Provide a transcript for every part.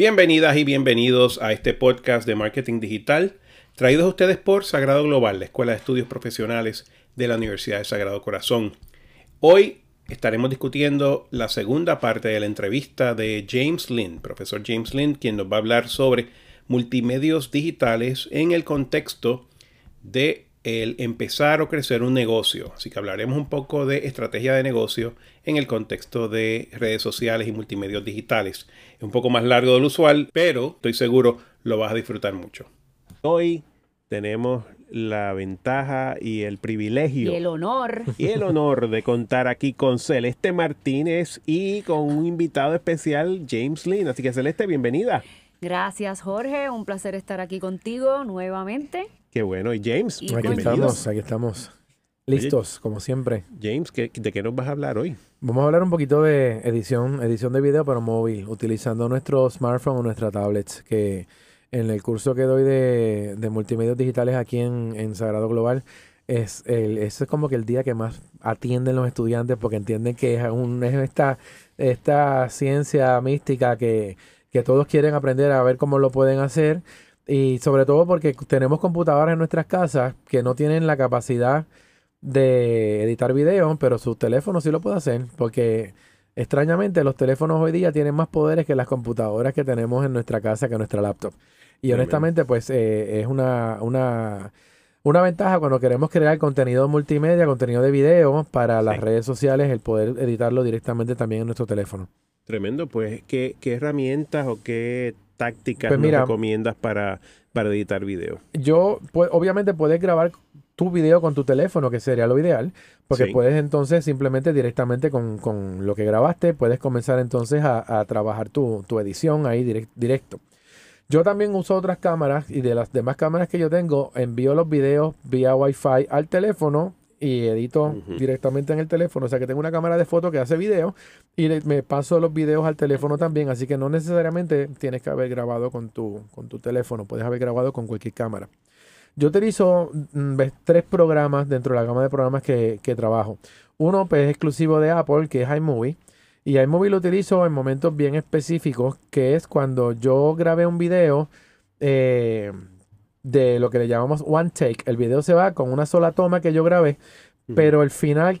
Bienvenidas y bienvenidos a este podcast de marketing digital, traídos a ustedes por Sagrado Global, la Escuela de Estudios Profesionales de la Universidad de Sagrado Corazón. Hoy estaremos discutiendo la segunda parte de la entrevista de James Lynn, profesor James Lynn, quien nos va a hablar sobre multimedios digitales en el contexto de el empezar o crecer un negocio. Así que hablaremos un poco de estrategia de negocio en el contexto de redes sociales y multimedios digitales. Es un poco más largo del usual, pero estoy seguro lo vas a disfrutar mucho. Hoy tenemos la ventaja y el privilegio. Y el honor. Y el honor de contar aquí con Celeste Martínez y con un invitado especial, James Lynn. Así que Celeste, bienvenida. Gracias, Jorge. Un placer estar aquí contigo nuevamente. Qué bueno. ¿Y James? aquí estamos, aquí estamos. Listos, como siempre. James, ¿de qué nos vas a hablar hoy? Vamos a hablar un poquito de edición, edición de video para móvil, utilizando nuestro smartphone o nuestra tablet, que en el curso que doy de, de multimedios digitales aquí en, Sagrado Global, es el, ese es como que el día que más atienden los estudiantes porque entienden que es, un, es esta, esta ciencia mística que, que todos quieren aprender a ver cómo lo pueden hacer y sobre todo porque tenemos computadoras en nuestras casas que no tienen la capacidad de editar video, pero su teléfono sí lo puede hacer, porque extrañamente los teléfonos hoy día tienen más poderes que las computadoras que tenemos en nuestra casa, que nuestra laptop. Y honestamente, pues eh, es una, una, una ventaja cuando queremos crear contenido multimedia, contenido de video para las redes sociales, el poder editarlo directamente también en nuestro teléfono. Tremendo, pues, ¿qué, qué herramientas o qué tácticas pues nos recomiendas para, para editar video? Yo, pues, obviamente puedes grabar tu video con tu teléfono, que sería lo ideal, porque puedes entonces simplemente directamente con, lo que grabaste, puedes comenzar entonces a, trabajar tu, edición ahí directo. Yo también uso otras cámaras y de las demás cámaras que yo tengo, envío los videos vía Wi-Fi al teléfono y edito directamente en el teléfono. O sea que tengo una cámara de foto que hace video y me paso los videos al teléfono también. Así que no necesariamente tienes que haber grabado con tu, con tu teléfono, puedes haber grabado con cualquier cámara. Yo utilizo mm, tres programas dentro de la gama de programas que, trabajo. Uno pues, es exclusivo de Apple, que es iMovie. Y iMovie lo utilizo en momentos bien específicos, que es cuando yo grabé un video. Eh, de lo que le llamamos one take. El video se va con una sola toma que yo grabé, pero el final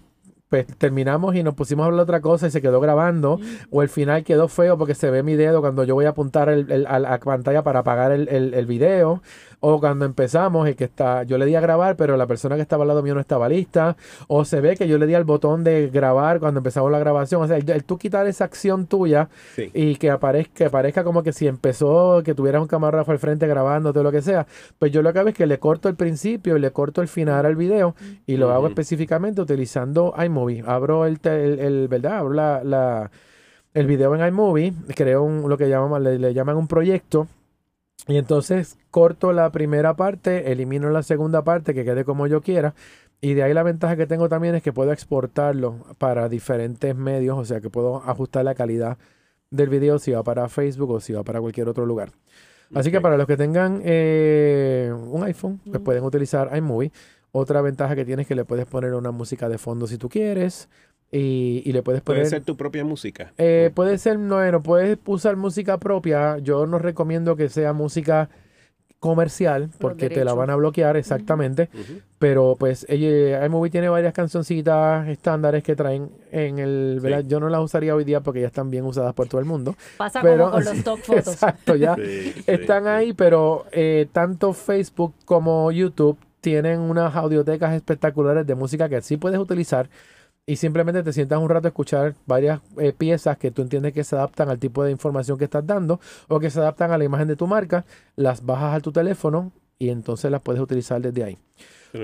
pues terminamos y nos pusimos a hablar otra cosa y se quedó grabando. O el final quedó feo porque se ve mi dedo cuando yo voy a apuntar el, a la pantalla para apagar el, el, video. O cuando empezamos y que está, yo le di a grabar, pero la persona que estaba al lado mío no estaba lista. O se ve que yo le di al botón de grabar cuando empezamos la grabación. O sea, el, tú quitar esa acción tuya y que aparezca, que parezca como que si empezó, que tuvieras un camarógrafo al frente grabando, todo lo que sea. Pues yo lo que hago es que le corto el principio y le corto el final al video y lo hago específicamente utilizando iMovie. Abro el, el, ¿verdad? Abro la, el video en iMovie, creo un, lo que llaman, le llaman un proyecto y entonces corto la primera parte, elimino la segunda parte que quede como yo quiera. Y de ahí la ventaja que tengo también es que puedo exportarlo para diferentes medios, o sea que puedo ajustar la calidad del video si va para Facebook o si va para cualquier otro lugar. Así que para los que tengan eh, un iPhone, pues pueden utilizar iMovie. Otra ventaja que tienes es que le puedes poner una música de fondo si tú quieres. Y, le puedes poner... ¿Puede ser tu propia música? Eh, puede ser, no, puedes usar música propia. Yo no recomiendo que sea música comercial porque te la van a bloquear exactamente. Pero pues ella, iMovie tiene varias cancioncitas estándares que traen en el yo no las usaría hoy día porque ya están bien usadas por todo el mundo. Pasa como con los top fotos. exacto ya están ahí pero eh, tanto Facebook como YouTube tienen unas audiotecas espectaculares de música que sí puedes utilizar y simplemente te sientas un rato a escuchar varias eh, piezas que tú entiendes que se adaptan al tipo de información que estás dando o que se adaptan a la imagen de tu marca, las bajas a tu teléfono y entonces las puedes utilizar desde ahí.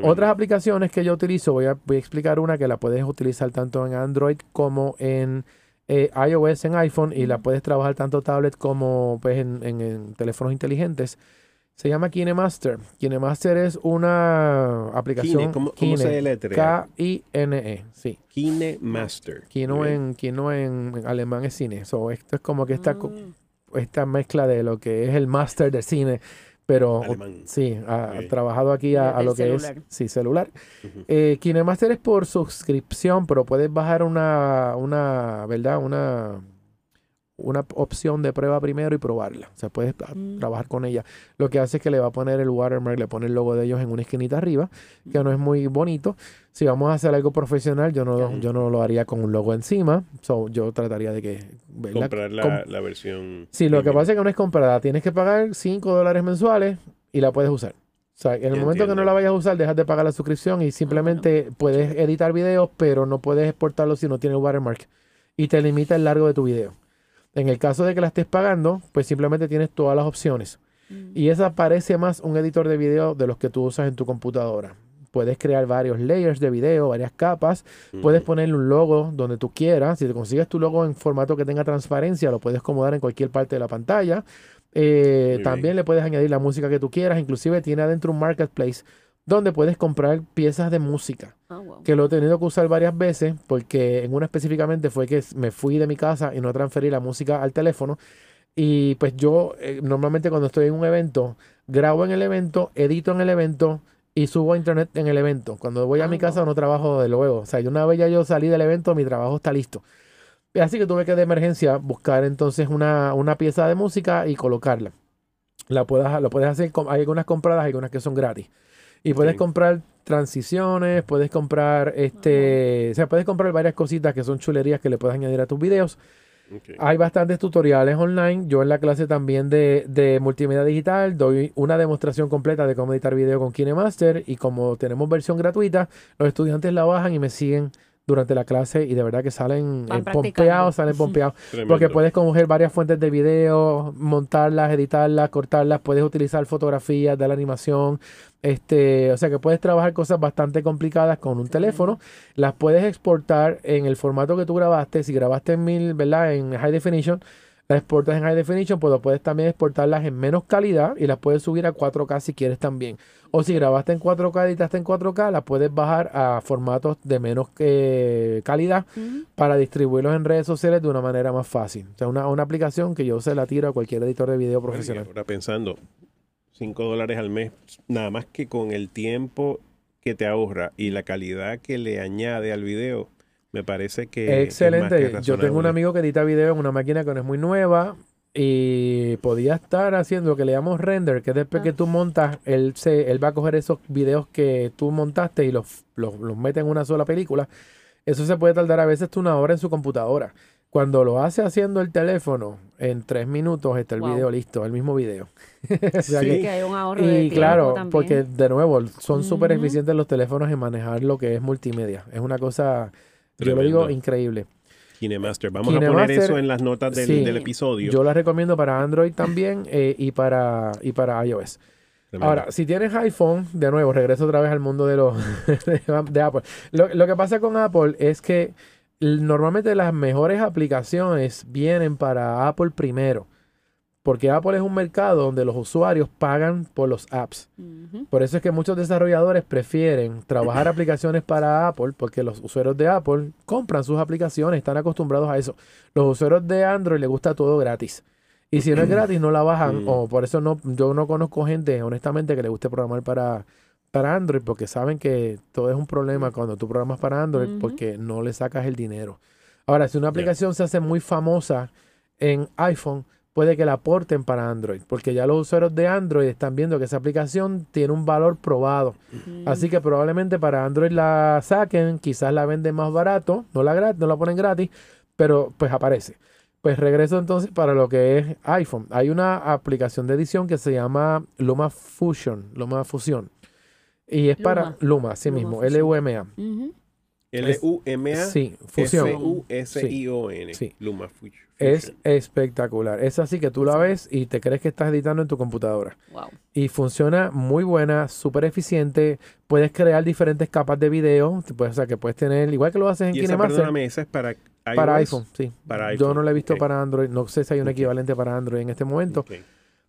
Otras aplicaciones que yo utilizo, voy a, voy a, explicar una que la puedes utilizar tanto en Android como en eh, iOS en iPhone y la puedes trabajar tanto tablet como pues, en teléfonos inteligentes. Se llama KineMaster. KineMaster es una aplicación. Kine, ¿cómo, se K-I-N-E, sí. KineMaster. Kino, en, Kino en, alemán es cine. So, esto es como que esta, mm. esta mezcla de lo que es el master del cine. Pero sí, ha trabajado aquí a, lo que es sí, celular. Eh, KineMaster es por suscripción, pero puedes bajar una, una ¿verdad? Una una opción de prueba primero y probarla. O sea, puedes mm. trabajar con ella. Lo que hace es que le va a poner el watermark, le pone el logo de ellos en una esquinita arriba, que no es muy bonito. Si vamos a hacer algo profesional, yo no, yo no lo haría con un logo encima. So, yo trataría de que... Comprar la, versión... Sí, lo que pasa es que no es comprada. Tienes que pagar 5 dólares mensuales y la puedes usar. O sea, en el momento que no la vayas a usar, dejas de pagar la suscripción y simplemente puedes editar videos, pero no puedes exportarlos si no tiene watermark. Y te limita el largo de tu video. En el caso de que la estés pagando, pues simplemente tienes todas las opciones. Mm. Y esa parece más un editor de video de los que tú usas en tu computadora. Puedes crear varios layers de video, varias capas. Puedes ponerle un logo donde tú quieras. Si te consigues tu logo en formato que tenga transparencia, lo puedes acomodar en cualquier parte de la pantalla. Eh, también le puedes añadir la música que tú quieras. Inclusive tiene adentro un marketplace donde puedes comprar piezas de música. Que lo he tenido que usar varias veces porque en una específicamente fue que me fui de mi casa y no transferí la música al teléfono. Y pues yo eh, normalmente cuando estoy en un evento, grabo en el evento, edito en el evento y subo a internet en el evento. Cuando voy a mi ah, casa no trabajo de luego. O sea, una vez ya yo salí del evento, mi trabajo está listo. Así que tuve que de emergencia buscar entonces una, una pieza de música y colocarla. La puedes, lo puedes hacer, hay algunas compradas, hay algunas que son gratis. Y puedes comprar transiciones, puedes comprar este, o sea, puedes comprar varias cositas que son chulerías que le puedes añadir a tus videos. Hay bastantes tutoriales online. Yo en la clase también de, de, multimedia digital doy una demostración completa de cómo editar video con KineMaster y como tenemos versión gratuita, los estudiantes la bajan y me siguen durante la clase y de verdad que salen eh, pompeados, salen pompeados. porque puedes coger varias fuentes de video, montarlas, editarlas, cortarlas, puedes utilizar fotografías de la animación, este, o sea que puedes trabajar cosas bastante complicadas con un teléfono, las puedes exportar en el formato que tú grabaste, si grabaste en mil, ¿verdad? En high definition, las exportas en high definition, pues puedes también exportarlas en menos calidad y las puedes subir a 4K si quieres también. O si grabaste en 4K, editaste en 4K, las puedes bajar a formatos de menos eh, calidad para distribuirlos en redes sociales de una manera más fácil. O sea, una, una aplicación que yo se la tiro a cualquier editor de video profesional. Ahora pensando, 5 dólares al mes, nada más que con el tiempo que te ahorra y la calidad que le añade al video, me parece que. Excelente. Yo tengo un amigo que edita video en una máquina que no es muy nueva y podía estar haciendo lo que le llamamos render, que después que ah. tú montas, él, se, él va a coger esos videos que tú montaste y los, los, los mete en una sola película. Eso se puede tardar a veces una hora en su computadora. Cuando lo hace haciendo el teléfono, en tres minutos está el video listo, el mismo video. sí. que, hay un ahorro y claro, porque de nuevo, son súper eficientes los teléfonos en manejar lo que es multimedia. Es una cosa yo lo digo increíble. KineMaster. Vamos a poner eso en las notas del, episodio. Yo la recomiendo para Android también eh, y, para, y para iOS. Ahora, si tienes iPhone, de nuevo, regreso otra vez al mundo de, los de, Apple. Lo, lo, que pasa con Apple es que normalmente las mejores aplicaciones vienen para Apple primero. Porque Apple es un mercado donde los usuarios pagan por los apps. Por eso es que muchos desarrolladores prefieren trabajar aplicaciones para Apple porque los usuarios de Apple compran sus aplicaciones, están acostumbrados a eso. Los usuarios de Android les gusta todo gratis. Y si no es gratis, no la bajan. O por eso no, yo no conozco gente, honestamente, que le guste programar para, para Android porque saben que todo es un problema cuando tú programas para Android porque no le sacas el dinero. Ahora, si una aplicación se hace muy famosa en iPhone, puede que la aporten para Android, porque ya los usuarios de Android están viendo que esa aplicación tiene un valor probado. Así que probablemente para Android la saquen, quizás la venden más barato, no la, no la ponen gratis, pero pues aparece. Pues regreso entonces para lo que es iPhone. Hay una aplicación de edición que se llama Luma Fusion, Luma Fusión. Y es para Luma, sí mismo, L-U-M-A. L-U-M-A. Sí, fusión. F-U-S-I-O-N. Sí. Luma Fusion. Es espectacular. Es así que tú la ves y te crees que estás editando en tu computadora. Wow. Y funciona muy buena, súper eficiente. Puedes crear diferentes capas de video. o sea, que puedes tener, igual que lo haces en ¿Y KineMaster. Esa, es para Para iPhone, sí. Para Yo no la he visto para Android. No sé si hay un equivalente para Android en este momento.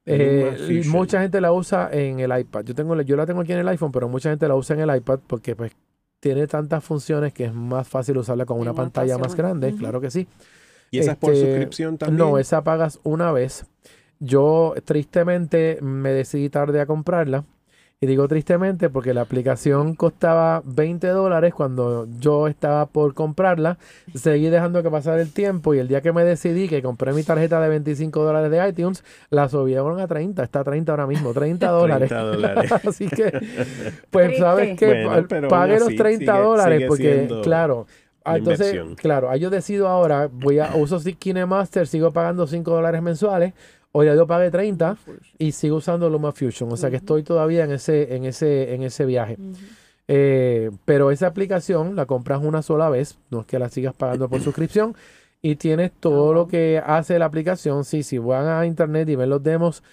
Eh, mucha gente la usa en el iPad. Yo tengo, yo la tengo aquí en el iPhone, pero mucha gente la usa en el iPad porque pues tiene tantas funciones que es más fácil usarla con una pantalla más grande, claro que sí. ¿Y esa es por este, suscripción también? No, esa pagas una vez. Yo tristemente me decidí tarde a comprarla Y digo tristemente porque la aplicación costaba 20 dólares cuando yo estaba por comprarla. Seguí dejando que pasara el tiempo y el día que me decidí que compré mi tarjeta de 25 dólares de iTunes, la subieron a 30. Está a 30 ahora mismo, 30 dólares. 30 dólares. Así que, pues, ¿sabes qué? Pague los 30 dólares porque, claro. Entonces, claro, yo decido ahora, voy a uso KineMaster, sigo pagando 5 dólares mensuales o ya yo pagué 30 y sigo usando Luma Fusion. O sea que estoy todavía en ese, en ese, en ese viaje. Eh, pero esa aplicación la compras una sola vez, no es que la sigas pagando por suscripción. Y tienes todo lo que hace la aplicación. Sí, si van a internet y ven los demos,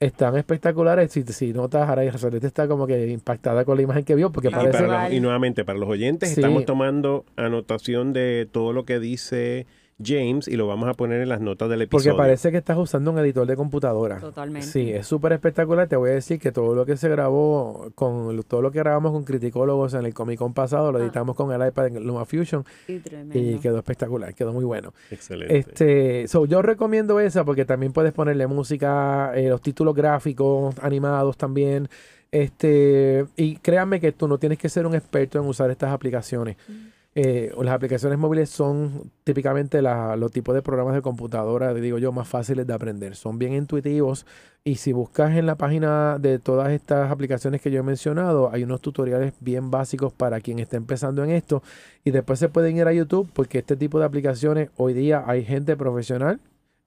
están espectaculares. Si, si notas, ahora está como que impactada con la imagen que vio, porque parece... Y, nuevamente, para los oyentes, estamos tomando anotación de todo lo que dice James y lo vamos a poner en las notas del episodio. Porque parece que estás usando un editor de computadora. Totalmente. Sí, es súper espectacular. Te voy a decir que todo lo que se grabó, con todo lo que grabamos con criticólogos en el Comic Con pasado, lo ah. editamos con el iPad en LumaFusion. Y, y quedó espectacular, quedó muy bueno. Excelente. Este, so, yo recomiendo esa porque también puedes ponerle música, eh, los títulos gráficos, animados también. Este, y créanme que tú no tienes que ser un experto en usar estas aplicaciones. Mm. Eh, las aplicaciones móviles son típicamente los tipos de programas de computadora, digo yo, más fáciles de aprender. Son bien intuitivos y si buscas en la página de todas estas aplicaciones que yo he mencionado, hay unos tutoriales bien básicos para quien esté empezando en esto y después se pueden ir a YouTube porque este tipo de aplicaciones hoy día hay gente profesional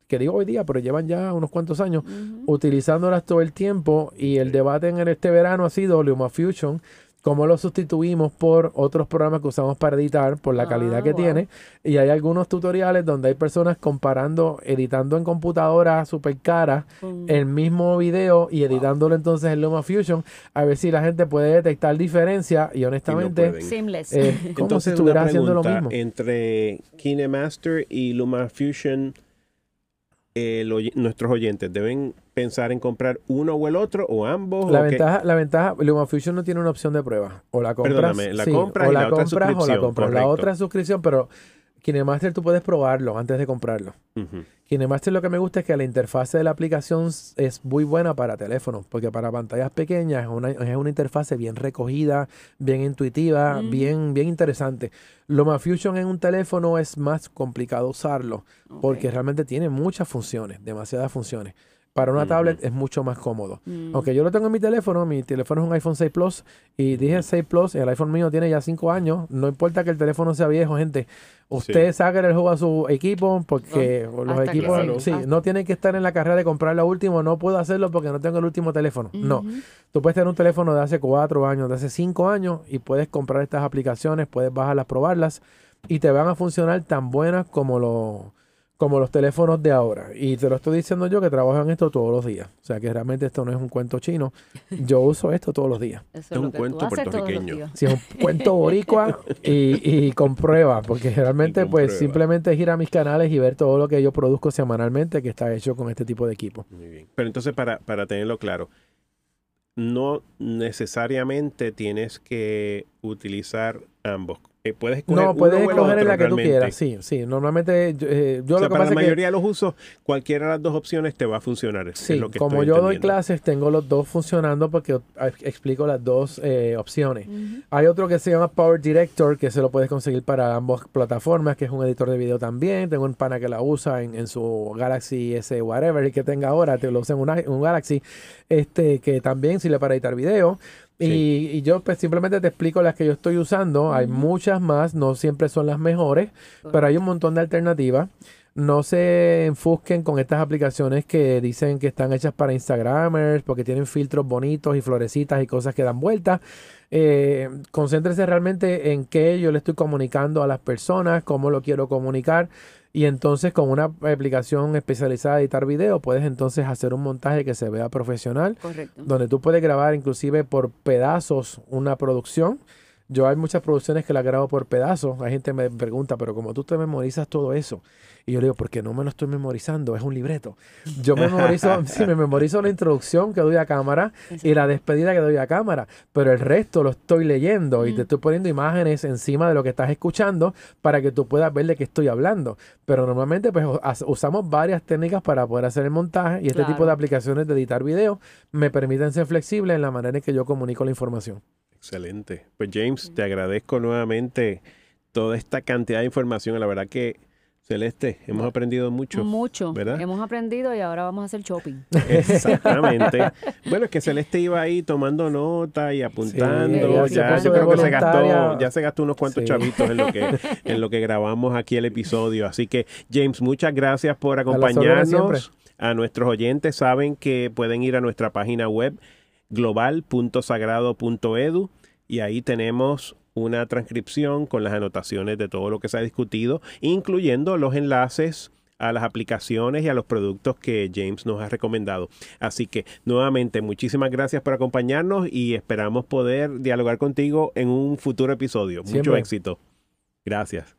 que digo hoy día, pero llevan ya unos cuantos años utilizándolas todo el tiempo y el debate en este verano ha sido LumaFusion cómo lo sustituimos por otros programas que usamos para editar, por la calidad que ah, tiene. Y hay algunos tutoriales donde hay personas comparando, editando en computadora super cara el mismo video y editándolo entonces en LumaFusion, a ver si la gente puede detectar diferencia y honestamente Seamless. Eh, como si estuviera haciendo lo mismo. Entre KineMaster y Eh, nuestros oyentes deben pensar en comprar uno o el otro o ambos? La ventaja, la ventaja, LumaFusion no tiene una opción de prueba. O la compras, la compras o la, compras o la compras. La otra suscripción, pero KineMaster tú puedes probarlo antes de comprarlo. KineMaster lo que me gusta es que la interfase de la aplicación es muy buena para teléfonos, porque para pantallas pequeñas es una, es una interfase bien recogida, bien intuitiva, bien, bien interesante. LumaFusion en un teléfono es más complicado usarlo, porque realmente tiene muchas funciones, demasiadas funciones. Para una tablet es mucho más cómodo. Mm. Aunque yo lo tengo en mi teléfono, mi teléfono es un iPhone 6 Plus y dije 6 Plus, el iPhone mío tiene ya 5 años. No importa que el teléfono sea viejo, gente. Usted saque el juego a su equipo porque los equipos sí, no tienen que estar en la carrera de comprar lo último. No puedo hacerlo porque no tengo el último teléfono. No. Tú puedes tener un teléfono de hace 4 años, de hace 5 años y puedes comprar estas aplicaciones, puedes bajarlas, probarlas y te van a funcionar tan buenas como lo como los teléfonos de ahora. Y te lo estoy diciendo yo que trabajo en esto todos los días. O sea que realmente esto no es un cuento chino. Yo uso esto todos los días. es, un cuento puertorriqueño. Sí, es un cuento boricua y, y con prueba. Porque realmente pues simplemente es ir a mis canales y ver todo lo que yo produzco semanalmente que está hecho con este tipo de equipo. Muy bien. Pero entonces para, para tenerlo claro, no necesariamente tienes que utilizar ambos puedes escoger No, puedes escoger en la que tú quieras, sí, sí. Normalmente eh, yo lo que para la mayoría de los usos, cualquiera de las dos opciones te va a funcionar. Sí, como yo doy clases, tengo los dos funcionando porque explico las dos eh, opciones. Hay otro que se llama Power Director, que se lo puedes conseguir para ambas plataformas, que es un editor de video también. Tengo un pana que la usa en, su Galaxy S whatever que tenga ahora, te lo usa en un Galaxy, este que también sirve para editar video. Y, yo pues simplemente te explico las que yo estoy usando. Hay muchas más, no siempre son las mejores, pero hay un montón de alternativas. No se enfusquen con estas aplicaciones que dicen que están hechas para Instagramers porque tienen filtros bonitos y florecitas y cosas que dan vueltas. Eh, concéntrese realmente en qué yo le estoy comunicando a las personas, cómo lo quiero comunicar. Y entonces con una aplicación especializada de editar video puedes entonces hacer un montaje que se vea profesional. Correcto. Donde tú puedes grabar inclusive por pedazos una producción. Yo hay muchas producciones que las grabo por pedazos. Hay gente que me pregunta, pero como tú te memorizas todo eso. Y yo le digo, porque no me lo estoy memorizando, es un libreto. Yo me memorizo, sí, me memorizo la introducción que doy a cámara y la despedida que doy a cámara, pero el resto lo estoy leyendo y te estoy poniendo imágenes encima de lo que estás escuchando para que tú puedas ver de qué estoy hablando. Pero normalmente pues usamos varias técnicas para poder hacer el montaje y este tipo de aplicaciones de editar video me permiten ser flexibles en la manera en que yo comunico la información. Excelente. Pues James, te agradezco nuevamente toda esta cantidad de información. La verdad que Celeste, hemos aprendido mucho. Mucho. ¿verdad? Hemos aprendido y ahora vamos a hacer shopping. Exactamente. bueno, es que Celeste iba ahí tomando nota y apuntando. ya, yo creo que se gastó, ya se gastó unos cuantos chavitos en lo que, en lo que grabamos aquí el episodio. Así que, James, muchas gracias por acompañarnos. A, a nuestros oyentes saben que pueden ir a nuestra página web global.sagrado.edu y ahí tenemos una transcripción con las anotaciones de todo lo que se ha discutido, incluyendo los enlaces a las aplicaciones y a los productos que James nos ha recomendado. Así que nuevamente muchísimas gracias por acompañarnos y esperamos poder dialogar contigo en un futuro episodio. Mucho éxito. Gracias.